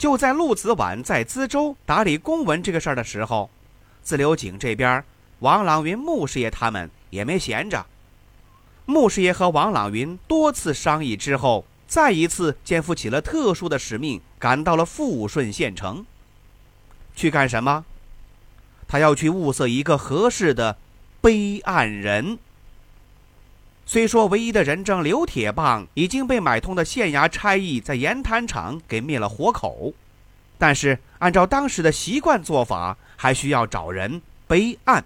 就在陆子晚在资州打理公文这个事儿的时候，自流井这边，王朗云穆师爷他们也没闲着。穆师爷和王朗云多次商议之后，再一次肩负起了特殊的使命，赶到了富顺县城。去干什么？他要去物色一个合适的备案人。虽说唯一的人证刘铁棒已经被买通的县衙差役在盐滩厂给灭了活口，但是按照当时的习惯做法，还需要找人备案。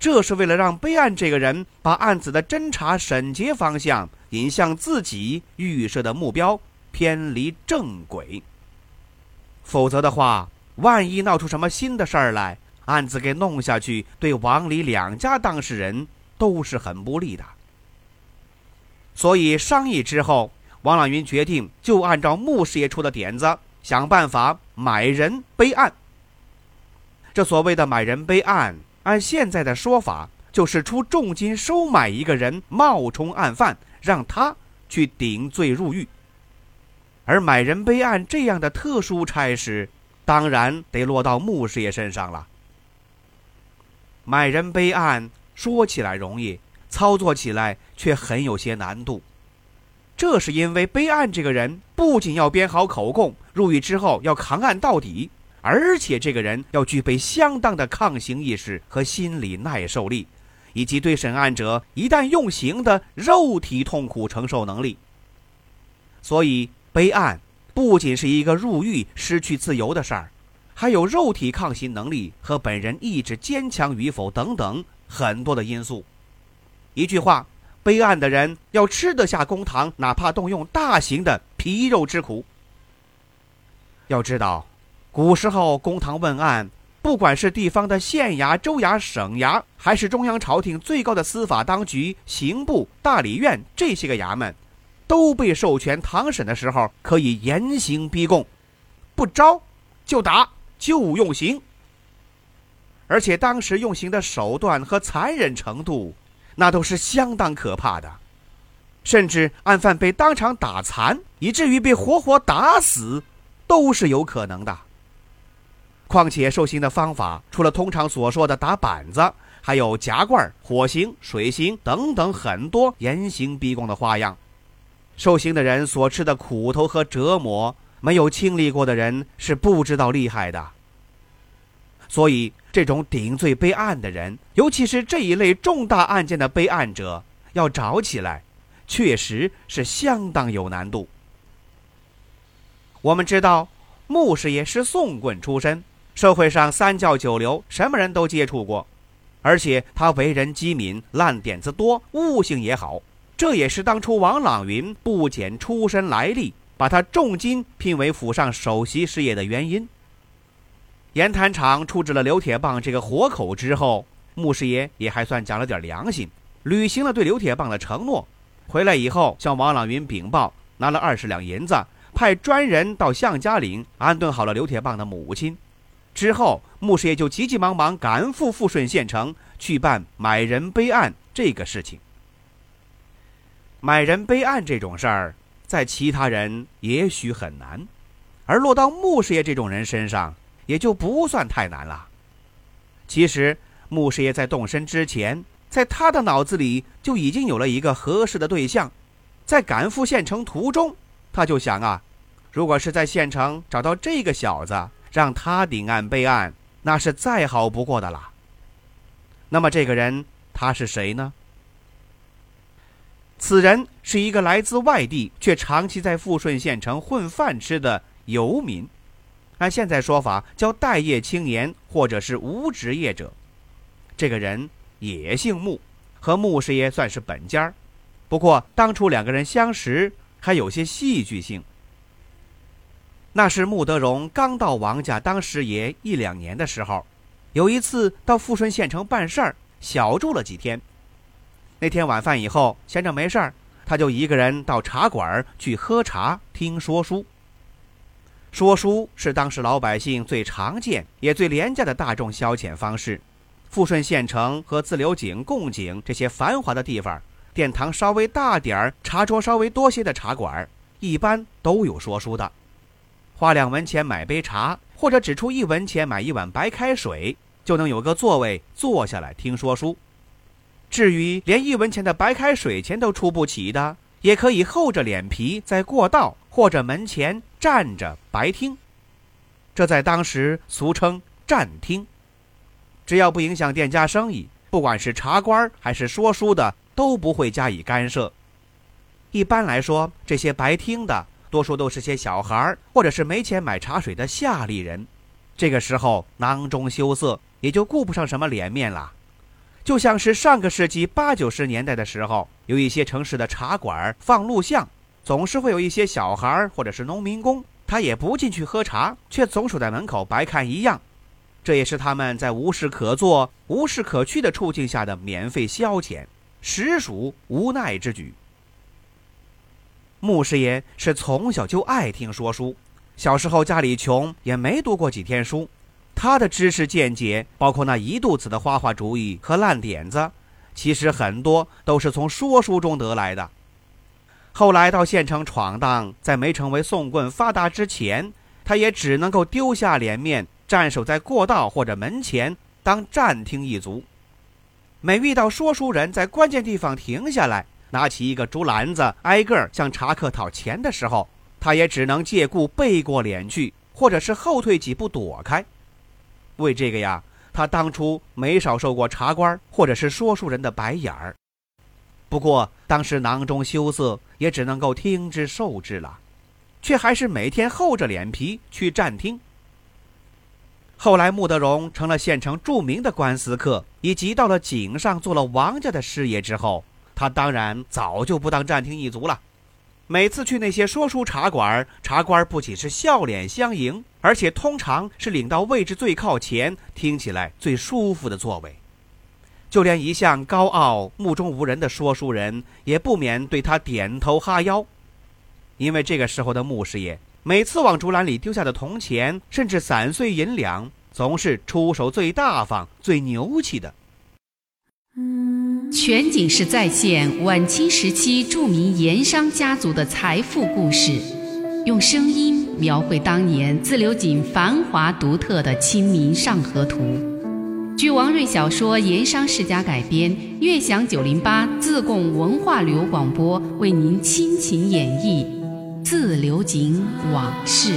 这是为了让备案这个人把案子的侦查审结方向引向自己预设的目标，偏离正轨。否则的话，万一闹出什么新的事儿来，案子给弄下去，对王李两家当事人。都是很不利的，所以商议之后，王朗云决定就按照穆师爷出的点子，想办法买人备案。这所谓的买人备案，按现在的说法，就是出重金收买一个人，冒充案犯，让他去顶罪入狱。而买人备案这样的特殊差事，当然得落到穆师爷身上了。买人备案。说起来容易，操作起来却很有些难度。这是因为备案这个人不仅要编好口供，入狱之后要扛案到底，而且这个人要具备相当的抗刑意识和心理耐受力，以及对审案者一旦用刑的肉体痛苦承受能力。所以，备案不仅是一个入狱失去自由的事儿，还有肉体抗刑能力和本人意志坚强与否等等。很多的因素，一句话，备案的人要吃得下公堂，哪怕动用大刑的皮肉之苦。要知道，古时候公堂问案，不管是地方的县衙、州衙、省衙，还是中央朝廷最高的司法当局刑部、大理院这些个衙门，都被授权堂审的时候可以严刑逼供，不招就打，就用刑。而且当时用刑的手段和残忍程度，那都是相当可怕的，甚至案犯被当场打残，以至于被活活打死，都是有可能的。况且受刑的方法，除了通常所说的打板子，还有夹棍、火刑、水刑等等很多严刑逼供的花样。受刑的人所吃的苦头和折磨，没有经历过的人是不知道厉害的。所以，这种顶罪备案的人，尤其是这一类重大案件的备案者，要找起来，确实是相当有难度。我们知道，穆师爷是宋棍出身，社会上三教九流，什么人都接触过，而且他为人机敏，烂点子多，悟性也好，这也是当初王朗云不检出身来历，把他重金聘为府上首席师爷的原因。盐滩厂处置了刘铁棒这个活口之后，穆师爷也还算讲了点良心，履行了对刘铁棒的承诺。回来以后，向王朗云禀报，拿了二十两银子，派专人到向家岭安顿好了刘铁棒的母亲。之后，穆师爷就急急忙忙赶赴富顺县城去办买人备案这个事情。买人备案这种事儿，在其他人也许很难，而落到穆师爷这种人身上。也就不算太难了。其实，穆师爷在动身之前，在他的脑子里就已经有了一个合适的对象。在赶赴县城途中，他就想啊，如果是在县城找到这个小子，让他顶案备案，那是再好不过的了。那么，这个人他是谁呢？此人是一个来自外地却长期在富顺县城混饭吃的游民。按现在说法叫待业青年或者是无职业者，这个人也姓穆，和穆师爷算是本家不过当初两个人相识还有些戏剧性。那是穆德荣刚到王家当师爷一两年的时候，有一次到富顺县城办事儿，小住了几天。那天晚饭以后，闲着没事儿，他就一个人到茶馆去喝茶、听说书。说书是当时老百姓最常见也最廉价的大众消遣方式。富顺县城和自流井、贡井这些繁华的地方，殿堂稍微大点儿、茶桌稍微多些的茶馆，一般都有说书的。花两文钱买杯茶，或者只出一文钱买一碗白开水，就能有个座位坐下来听说书。至于连一文钱的白开水钱都出不起的，也可以厚着脸皮在过道或者门前站着白听。这在当时俗称站听。只要不影响店家生意，不管是茶官还是说书的，都不会加以干涉。一般来说，这些白听的多数都是些小孩或者是没钱买茶水的下力人。这个时候囊中羞涩，也就顾不上什么脸面了。就像是上个世纪八九十年代的时候，有一些城市的茶馆放录像，总是会有一些小孩或者是农民工，他也不进去喝茶，却总守在门口白看一样。这也是他们在无事可做、无事可去的处境下的免费消遣，实属无奈之举。穆师爷是从小就爱听说书，小时候家里穷，也没读过几天书，他的知识见解，包括那一肚子的花花主意和烂点子，其实很多都是从说书中得来的。后来到县城闯荡，在没成为宋棍发达之前，他也只能够丢下脸面。站守在过道或者门前当站听一族，每遇到说书人在关键地方停下来，拿起一个竹篮子，挨个向茶客讨钱的时候，他也只能借故背过脸去，或者是后退几步躲开。为这个呀，他当初没少受过茶官或者是说书人的白眼儿。不过当时囊中羞涩，也只能够听之受之了，却还是每天厚着脸皮去站听。后来，穆德荣成了县城著名的官司客，以及到了井上做了王家的师爷之后，他当然早就不当站听一族了。每次去那些说书茶馆，茶官不仅是笑脸相迎，而且通常是领到位置最靠前、听起来最舒服的座位。就连一向高傲、目中无人的说书人，也不免对他点头哈腰，因为这个时候的穆师爷。每次往竹篮里丢下的铜钱，甚至散碎银两，总是出手最大方、最牛气的。全景式再现晚清时期著名盐商家族的财富故事，用声音描绘当年自流井繁华独特的《清明上河图》。据王瑞小说《盐商世家》改编，悦享九零八自贡文化旅游广播为您倾情演绎。自流井往事。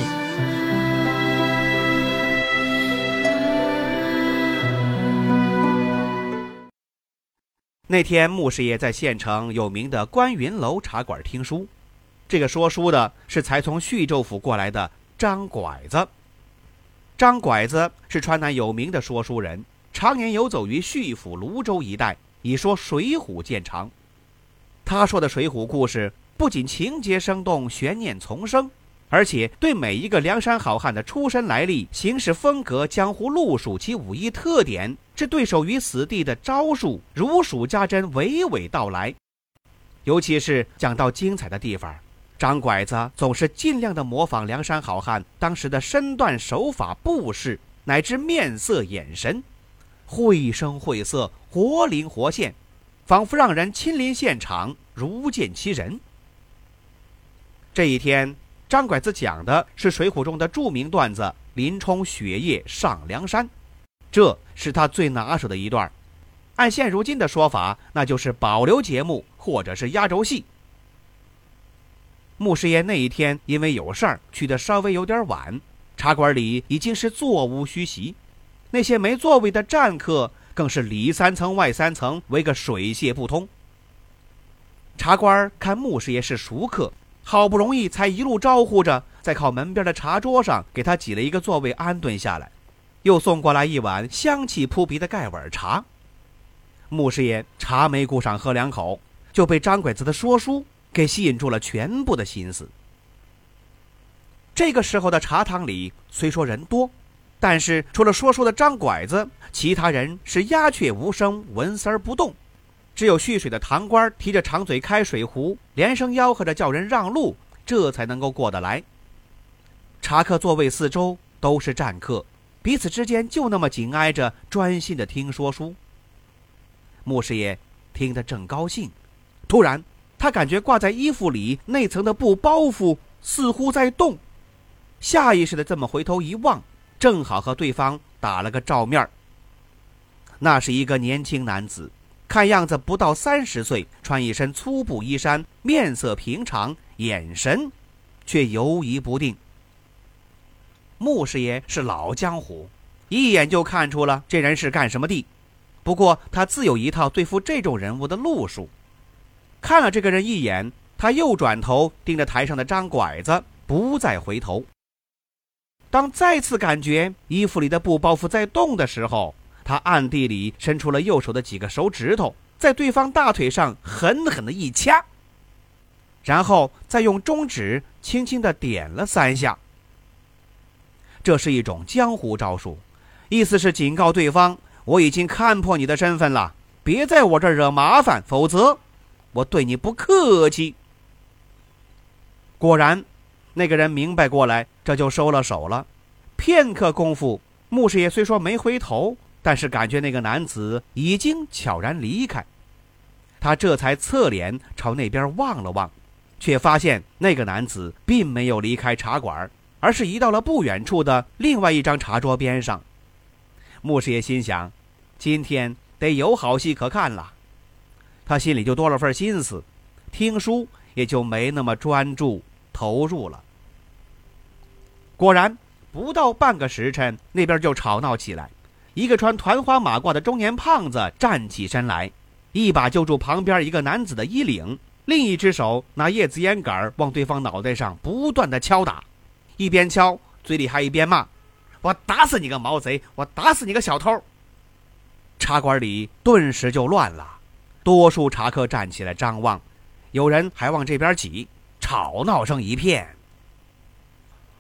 那天，穆师爷在县城有名的观云楼茶馆听书。这个说书的是才从叙州府过来的张拐子。张拐子是川南有名的说书人，常年游走于叙府泸州一带，以说《水浒》见长。他说的《水浒》故事。不仅情节生动、悬念丛生，而且对每一个梁山好汉的出身来历、行事风格、江湖路数、及武艺特点、置对手于死地的招数，如数家珍，娓娓道来。尤其是讲到精彩的地方，张拐子总是尽量的模仿梁山好汉当时的身段、手法、步势，乃至面色、眼神，绘声绘色，活灵活现，仿佛让人亲临现场，如见其人。这一天，张拐子讲的是《水浒》中的著名段子“林冲雪夜上梁山”，这是他最拿手的一段。按现如今的说法，那就是保留节目或者是压轴戏。穆师爷那一天因为有事儿去的稍微有点晚，茶馆里已经是座无虚席，那些没座位的站客更是里三层外三层围个水泄不通。茶官看穆师爷是熟客。好不容易才一路招呼着，在靠门边的茶桌上给他挤了一个座位，安顿下来，又送过来一碗香气扑鼻的盖碗茶。穆师爷茶没顾上喝两口，就被张拐子的说书给吸引住了全部的心思。这个时候的茶堂里虽说人多，但是除了说书的张拐子，其他人是鸦雀无声，纹丝儿不动。只有蓄水的堂官提着长嘴开水壶，连声吆喝着叫人让路，这才能够过得来。茶客座位四周都是战客，彼此之间就那么紧挨着，专心的听说书。穆师爷听得正高兴，突然他感觉挂在衣服里那层的布包袱似乎在动，下意识的这么回头一望，正好和对方打了个照面那是一个年轻男子。看样子不到三十岁，穿一身粗布衣衫，面色平常，眼神却犹疑不定。穆师爷是老江湖，一眼就看出了这人是干什么的。不过他自有一套对付这种人物的路数。看了这个人一眼，他又转头盯着台上的张拐子，不再回头。当再次感觉衣服里的布包袱在动的时候，他暗地里伸出了右手的几个手指头，在对方大腿上狠狠的一掐，然后再用中指轻轻的点了三下。这是一种江湖招数，意思是警告对方：我已经看破你的身份了，别在我这惹麻烦，否则我对你不客气。果然，那个人明白过来，这就收了手了。片刻功夫，穆师爷虽说没回头。但是感觉那个男子已经悄然离开，他这才侧脸朝那边望了望，却发现那个男子并没有离开茶馆，而是移到了不远处的另外一张茶桌边上。穆师爷心想，今天得有好戏可看了，他心里就多了份心思，听书也就没那么专注投入了。果然，不到半个时辰，那边就吵闹起来。一个穿团花马褂的中年胖子站起身来，一把揪住旁边一个男子的衣领，另一只手拿叶子烟杆往对方脑袋上不断的敲打，一边敲嘴里还一边骂：“我打死你个毛贼！我打死你个小偷！”茶馆里顿时就乱了，多数茶客站起来张望，有人还往这边挤，吵闹声一片。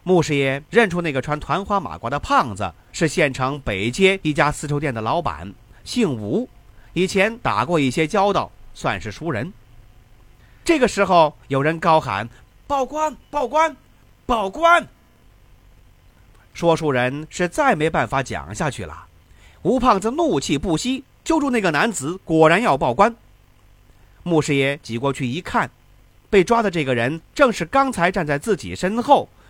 穆师爷认出那个穿团花马褂的胖子是县城北街一家丝绸店的老板，姓吴，以前打过一些交道，算是熟人。这个时候，有人高喊：“报官！报官！报官！”说书人是再没办法讲下去了。吴胖子怒气不息，揪住那个男子，果然要报官。穆师爷挤过去一看，被抓的这个人正是刚才站在自己身后。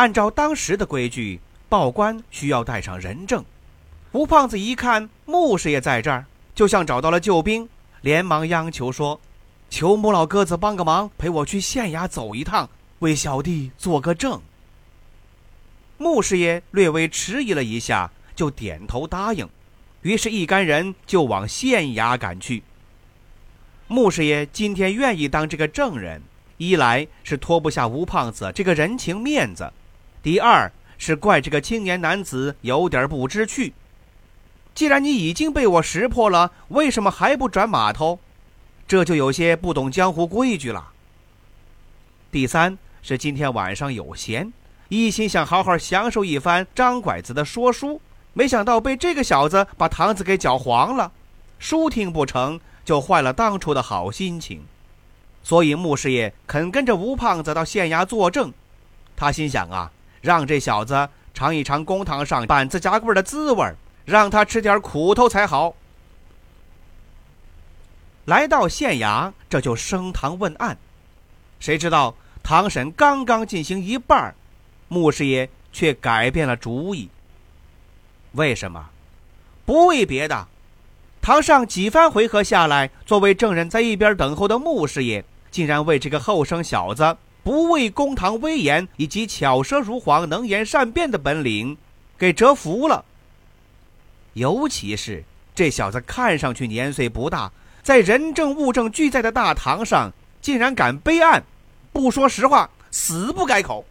按照当时的规矩，报官需要带上人证。吴胖子一看穆师爷在这儿，就像找到了救兵，连忙央求说：“求穆老哥子帮个忙，陪我去县衙走一趟，为小弟做个证。”穆师爷略微迟疑了一下，就点头答应。于是，一干人就往县衙赶去。穆师爷今天愿意当这个证人，一来是脱不下吴胖子这个人情面子。第二是怪这个青年男子有点不知趣。既然你已经被我识破了，为什么还不转码头？这就有些不懂江湖规矩了。第三是今天晚上有闲，一心想好好享受一番张拐子的说书，没想到被这个小子把堂子给搅黄了，书听不成就坏了当初的好心情。所以穆师爷肯跟着吴胖子到县衙作证，他心想啊。让这小子尝一尝公堂上板子夹棍的滋味让他吃点苦头才好。来到县衙，这就升堂问案。谁知道堂审刚刚进行一半，穆师爷却改变了主意。为什么？不为别的，堂上几番回合下来，作为证人在一边等候的穆师爷，竟然为这个后生小子不畏公堂威严以及巧舌如簧、能言善辩的本领给折服了。尤其是这小子看上去年岁不大，在人证物证俱在的大堂上，竟然敢背案，不说实话，死不改口，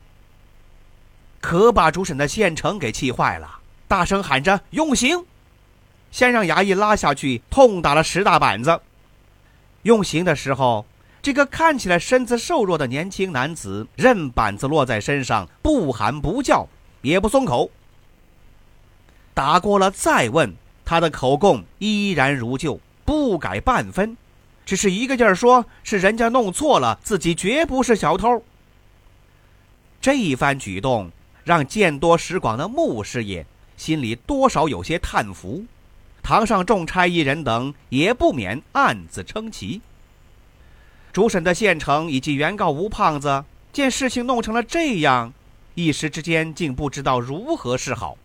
可把主审的县城给气坏了，大声喊着用刑。先让衙役拉下去，痛打了十大板子。用刑的时候，这个看起来身子瘦弱的年轻男子，任板子落在身上，不喊不叫，也不松口。打过了再问，他的口供依然如旧，不改半分，只是一个劲儿说是人家弄错了，自己绝不是小偷。这一番举动，让见多识广的穆师爷心里多少有些叹服。堂上众差役人等也不免暗自称奇。主审的县城以及原告吴胖子见事情弄成了这样，一时之间竟不知道如何是好。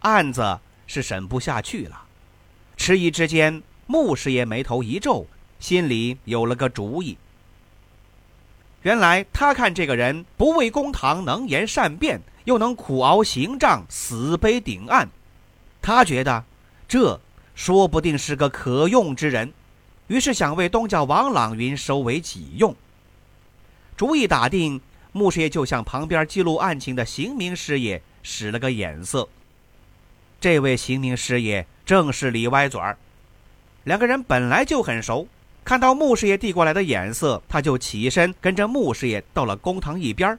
案子是审不下去了，迟疑之间，穆师爷眉头一皱，心里有了个主意。原来他看这个人不畏公堂，能言善辩，又能苦熬刑杖，死背顶案，他觉得。这说不定是个可用之人，于是想为东家王朗云收为己用。主意打定，穆师爷就向旁边记录案情的刑名师爷使了个眼色。这位刑名师爷正是李歪嘴儿，两个人本来就很熟。看到穆师爷递过来的眼色，他就起身跟着穆师爷到了公堂一边。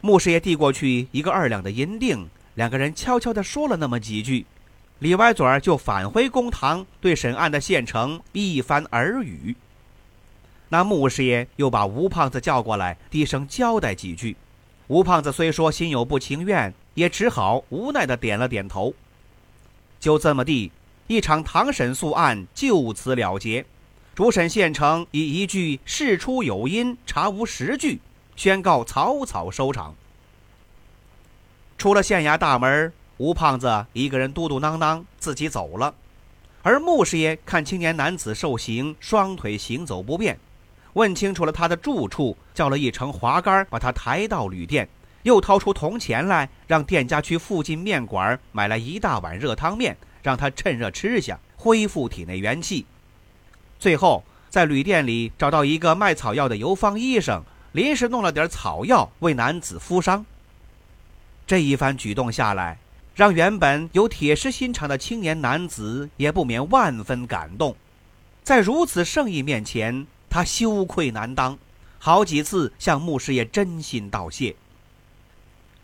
穆师爷递过去一个二两的银锭，两个人悄悄地说了那么几句。李歪嘴儿就返回公堂，对审案的县城一番耳语。那穆师爷又把吴胖子叫过来，低声交代几句。吴胖子虽说心有不情愿，也只好无奈的点了点头。就这么地，一场堂审诉案就此了结。主审县城以一句“事出有因，查无实据”宣告草草收场。出了县衙大门。吴胖子一个人嘟嘟囔囔自己走了，而穆师爷看青年男子受刑，双腿行走不便，问清楚了他的住处，叫了一乘滑竿把他抬到旅店，又掏出铜钱来，让店家去附近面馆买来一大碗热汤面，让他趁热吃下，恢复体内元气。最后在旅店里找到一个卖草药的游方医生，临时弄了点草药为男子敷伤。这一番举动下来。让原本有铁石心肠的青年男子也不免万分感动，在如此盛意面前，他羞愧难当，好几次向穆师爷真心道谢。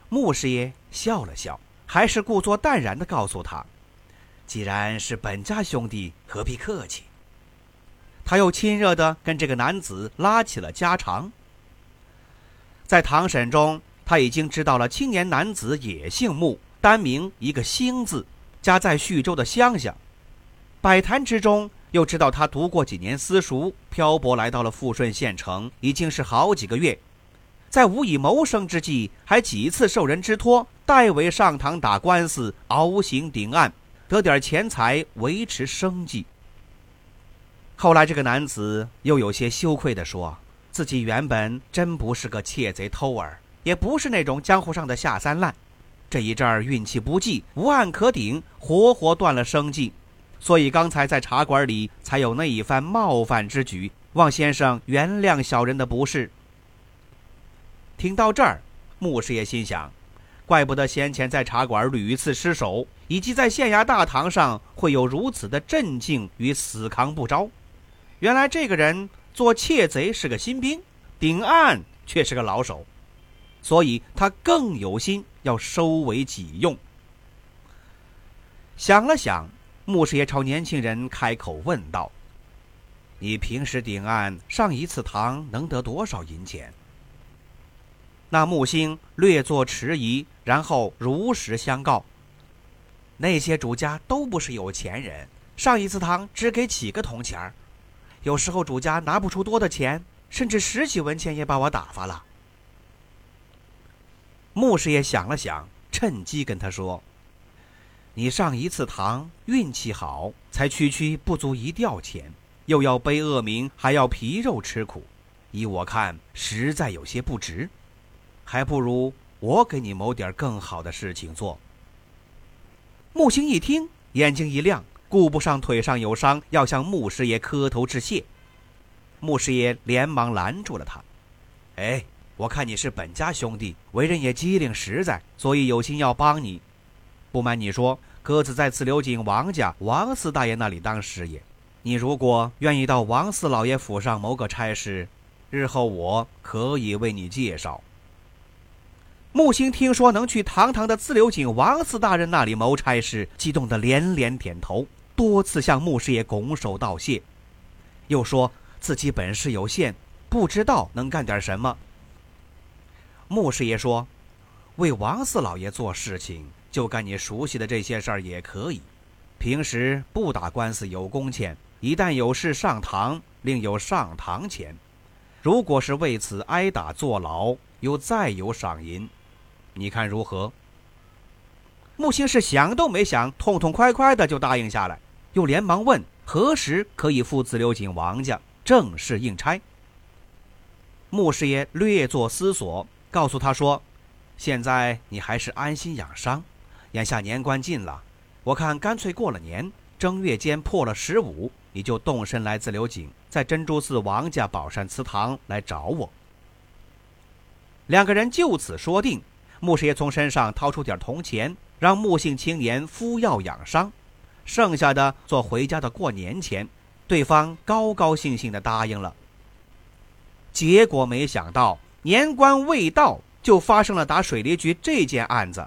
穆师爷笑了笑，还是故作淡然地告诉他：“既然是本家兄弟，何必客气？”他又亲热地跟这个男子拉起了家常。在堂审中，他已经知道了青年男子也姓穆。单名一个兴字，家在徐州的乡下。百谈之中，又知道他读过几年私塾，漂泊来到了富顺县城，已经是好几个月。在无以谋生之际，还几次受人之托，代为上堂打官司、熬刑顶案，得点钱财维持生计。后来，这个男子又有些羞愧地说：“自己原本真不是个窃贼偷儿，也不是那种江湖上的下三滥。”这一阵儿运气不济，无案可顶，活活断了生计，所以刚才在茶馆里才有那一番冒犯之举。望先生原谅小人的不是。听到这儿，穆师爷心想：怪不得先前在茶馆屡次失手，以及在县衙大堂上会有如此的镇静与死扛不招。原来这个人做窃贼是个新兵，顶案却是个老手。所以他更有心要收为己用。想了想，穆师爷朝年轻人开口问道：“你平时顶案上一次堂能得多少银钱？”那木星略作迟疑，然后如实相告：“那些主家都不是有钱人，上一次堂只给几个铜钱儿，有时候主家拿不出多的钱，甚至十几文钱也把我打发了。”穆师爷想了想，趁机跟他说：“你上一次堂运气好，才区区不足一吊钱，又要背恶名，还要皮肉吃苦，依我看，实在有些不值。还不如我给你谋点更好的事情做。木星一听，眼睛一亮，顾不上腿上有伤，要向穆师爷磕头致谢。穆师爷连忙拦住了他：“哎，我看你是本家兄弟，为人也机灵实在，所以有心要帮你。不瞒你说，鸽子在自流井王家王四大爷那里当师爷。”你如果愿意到王四老爷府上谋个差事，日后我可以为你介绍。木星听说能去堂堂的自流井王四大人那里谋差事，激动得连连点头，多次向穆师爷拱手道谢，又说自己本事有限，不知道能干点什么。穆师爷说：“为王四老爷做事情，就干你熟悉的这些事儿也可以。平时不打官司有工钱。”一旦有事上堂，另有上堂钱；如果是为此挨打坐牢，又再有赏银。你看如何？穆星是想都没想，痛痛快快的就答应下来，又连忙问何时可以赴自流井王家正式应差。穆师爷略作思索，告诉他说：“现在你还是安心养伤，眼下年关近了，我看干脆过了年，正月间破了十五。”你就动身来自流井，在珍珠寺王家宝善祠堂来找我。两个人就此说定。穆师爷从身上掏出点铜钱，让穆姓青年敷药养伤，剩下的做回家的过年钱。对方高高兴兴的答应了。结果没想到年关未到，就发生了打水利局这件案子。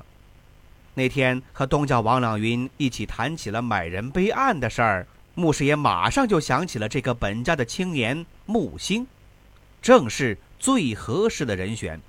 那天和东家王朗云一起谈起了买人背案的事儿。穆师爷马上就想起了这个本家的青年木星，正是最合适的人选，